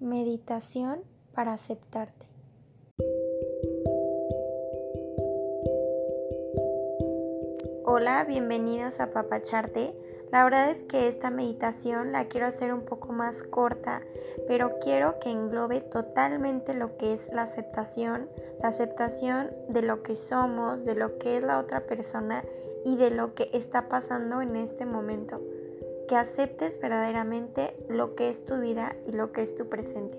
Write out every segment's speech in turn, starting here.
Meditación para aceptarte. Hola, bienvenidos a Papacharte. La verdad es que esta meditación la quiero hacer un poco más corta, pero quiero que englobe totalmente lo que es la aceptación, la aceptación de lo que somos, de lo que es la otra persona y de lo que está pasando en este momento que aceptes verdaderamente lo que es tu vida y lo que es tu presente.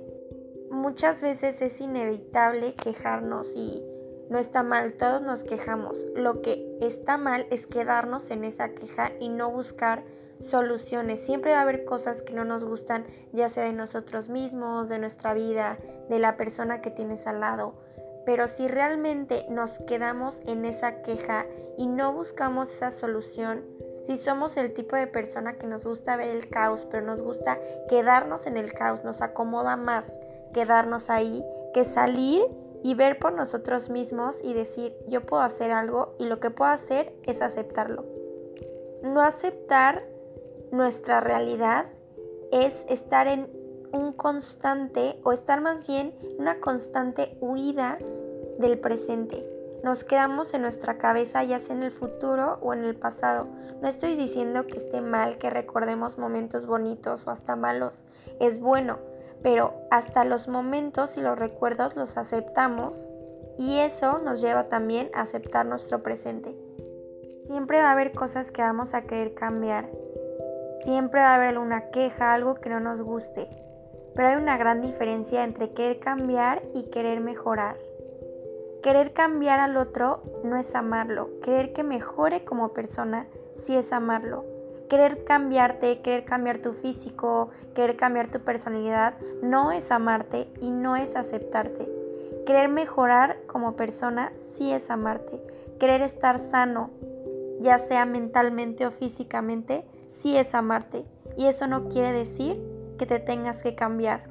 Muchas veces es inevitable quejarnos y no está mal, todos nos quejamos. Lo que está mal es quedarnos en esa queja y no buscar soluciones. Siempre va a haber cosas que no nos gustan, ya sea de nosotros mismos, de nuestra vida, de la persona que tienes al lado. Pero si realmente nos quedamos en esa queja y no buscamos esa solución, si somos el tipo de persona que nos gusta ver el caos, pero nos gusta quedarnos en el caos, nos acomoda más quedarnos ahí que salir y ver por nosotros mismos y decir, yo puedo hacer algo y lo que puedo hacer es aceptarlo. No aceptar nuestra realidad es estar en un constante o estar más bien en una constante huida del presente nos quedamos en nuestra cabeza ya sea en el futuro o en el pasado. No estoy diciendo que esté mal que recordemos momentos bonitos o hasta malos. Es bueno, pero hasta los momentos y los recuerdos los aceptamos y eso nos lleva también a aceptar nuestro presente. Siempre va a haber cosas que vamos a querer cambiar. Siempre va a haber una queja, algo que no nos guste. Pero hay una gran diferencia entre querer cambiar y querer mejorar. Querer cambiar al otro no es amarlo. Querer que mejore como persona sí es amarlo. Querer cambiarte, querer cambiar tu físico, querer cambiar tu personalidad no es amarte y no es aceptarte. Querer mejorar como persona sí es amarte. Querer estar sano, ya sea mentalmente o físicamente, sí es amarte. Y eso no quiere decir que te tengas que cambiar.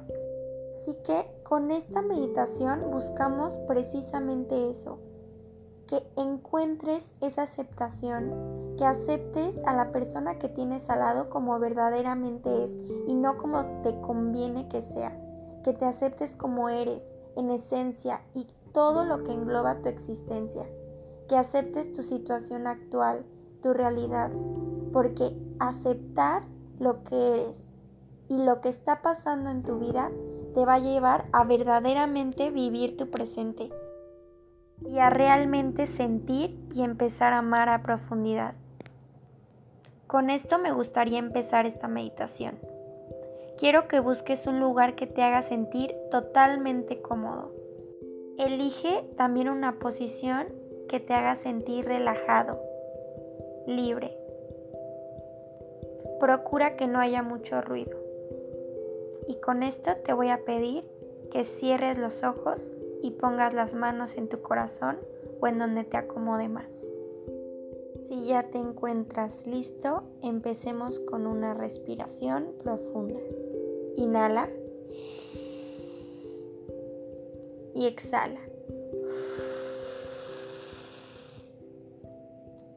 Así que con esta meditación buscamos precisamente eso, que encuentres esa aceptación, que aceptes a la persona que tienes al lado como verdaderamente es y no como te conviene que sea, que te aceptes como eres, en esencia y todo lo que engloba tu existencia, que aceptes tu situación actual, tu realidad, porque aceptar lo que eres y lo que está pasando en tu vida te va a llevar a verdaderamente vivir tu presente y a realmente sentir y empezar a amar a profundidad. Con esto me gustaría empezar esta meditación. Quiero que busques un lugar que te haga sentir totalmente cómodo. Elige también una posición que te haga sentir relajado, libre. Procura que no haya mucho ruido. Y con esto te voy a pedir que cierres los ojos y pongas las manos en tu corazón o en donde te acomode más. Si ya te encuentras listo, empecemos con una respiración profunda. Inhala y exhala.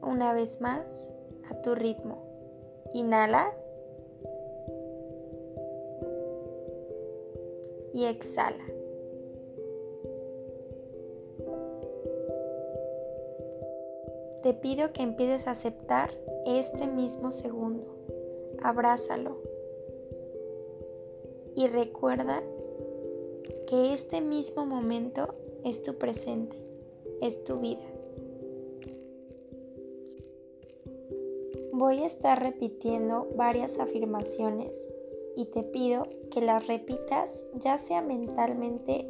Una vez más, a tu ritmo. Inhala y exhala. Te pido que empieces a aceptar este mismo segundo. Abrázalo. Y recuerda que este mismo momento es tu presente, es tu vida. Voy a estar repitiendo varias afirmaciones y te pido que las repitas ya sea mentalmente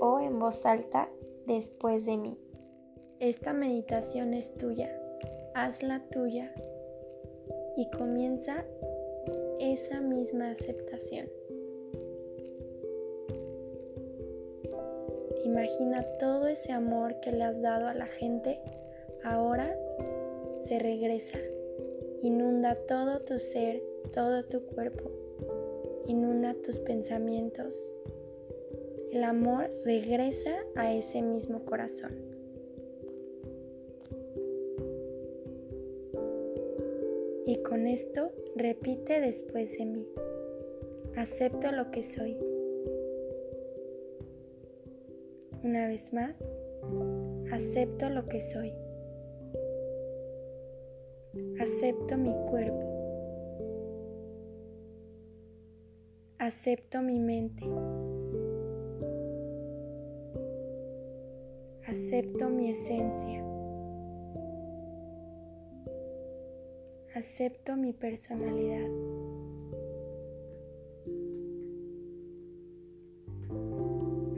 o en voz alta después de mí. Esta meditación es tuya, hazla tuya y comienza esa misma aceptación. Imagina todo ese amor que le has dado a la gente, ahora se regresa, inunda todo tu ser, todo tu cuerpo inunda tus pensamientos. El amor regresa a ese mismo corazón. Y con esto repite después de mí. Acepto lo que soy. Una vez más, acepto lo que soy. Acepto mi cuerpo. Acepto mi mente. Acepto mi esencia. Acepto mi personalidad.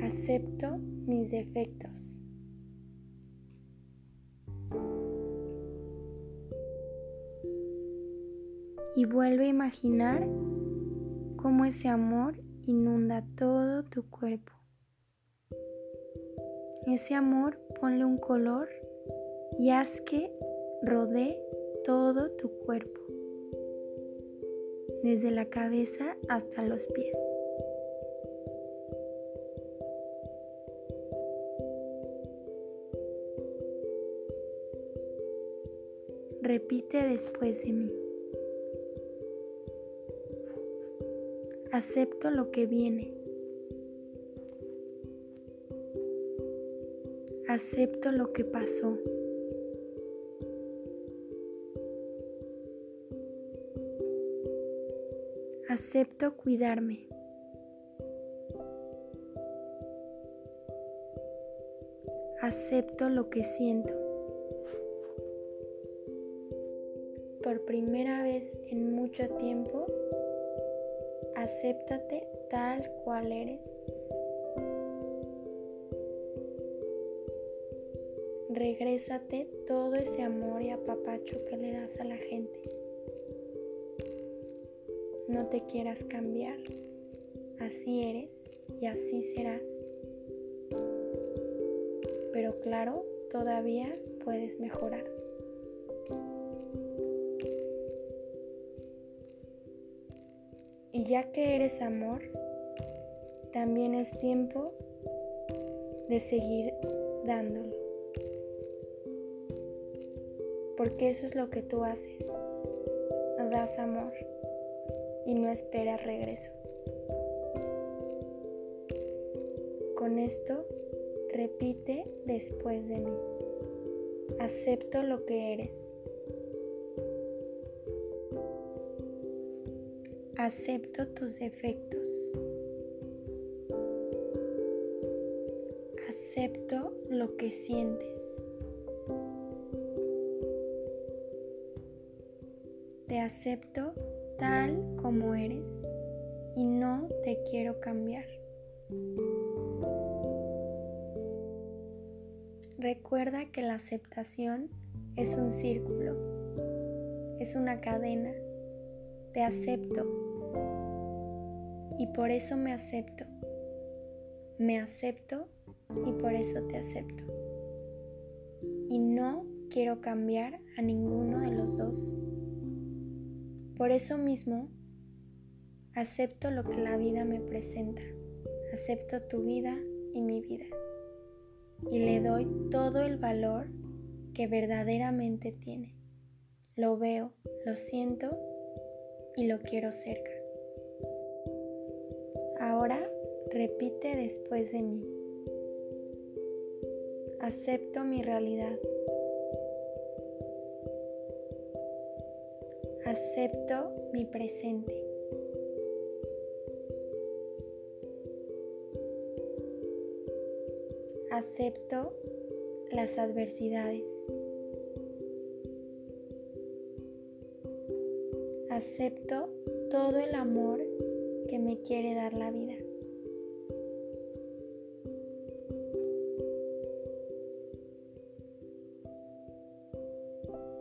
Acepto mis defectos. Y vuelve a imaginar cómo ese amor inunda todo tu cuerpo. Ese amor ponle un color y haz que rodee todo tu cuerpo, desde la cabeza hasta los pies. Repite después de mí. Acepto lo que viene. Acepto lo que pasó. Acepto cuidarme. Acepto lo que siento. Por primera vez en mucho tiempo, acéptate tal cual eres. Regrésate todo ese amor y apapacho que le das a la gente. No te quieras cambiar. Así eres y así serás. Pero claro, todavía puedes mejorar. Y ya que eres amor, también es tiempo de seguir dándolo. Porque eso es lo que tú haces. Das amor y no esperas regreso. Con esto, repite después de mí. Acepto lo que eres. Acepto tus defectos. Acepto lo que sientes. Te acepto tal como eres y no te quiero cambiar. Recuerda que la aceptación es un círculo, es una cadena. Te acepto y por eso me acepto. Me acepto y por eso te acepto. Y no quiero cambiar a ninguno de los dos. Por eso mismo, acepto lo que la vida me presenta. Acepto tu vida y mi vida. Y le doy todo el valor que verdaderamente tiene. Lo veo, lo siento y lo quiero cerca. Ahora repite después de mí. Acepto mi realidad. Acepto mi presente. Acepto las adversidades. Acepto todo el amor que me quiere dar la vida.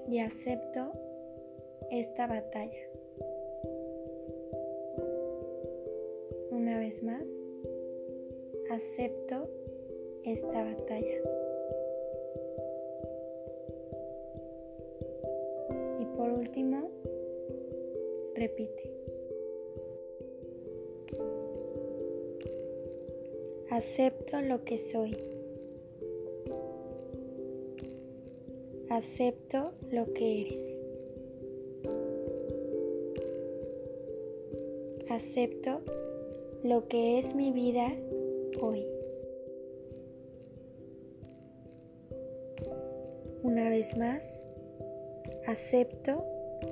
Y acepto esta batalla. Una vez más, acepto esta batalla. Y por último, repite. Acepto lo que soy. Acepto lo que eres. Acepto lo que es mi vida hoy. Una vez más, acepto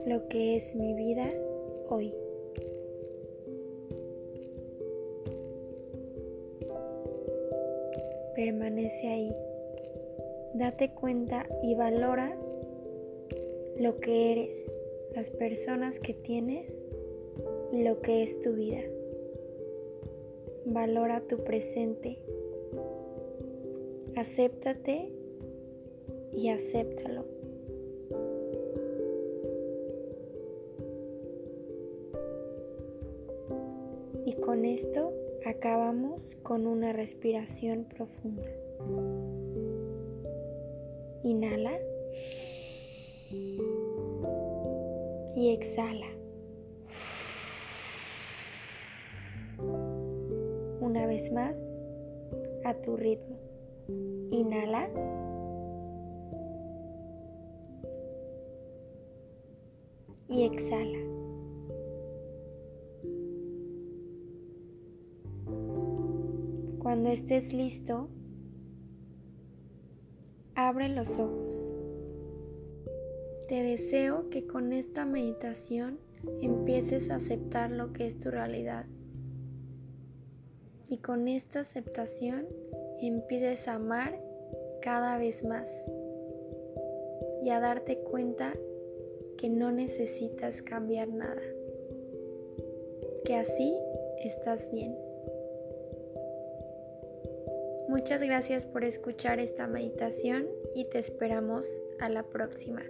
lo que es mi vida hoy. Permanece ahí. Date cuenta y valora lo que eres, las personas que tienes y lo que es tu vida. Valora tu presente. Acéptate y acéptalo. Y con esto acabamos con una respiración profunda. Inhala y exhala. Una vez más, a tu ritmo. Inhala. Y exhala. Cuando estés listo, abre los ojos. Te deseo que con esta meditación empieces a aceptar lo que es tu realidad. Y con esta aceptación empieces a amar cada vez más y a darte cuenta que no necesitas cambiar nada, que así estás bien. Muchas gracias por escuchar esta meditación y te esperamos a la próxima.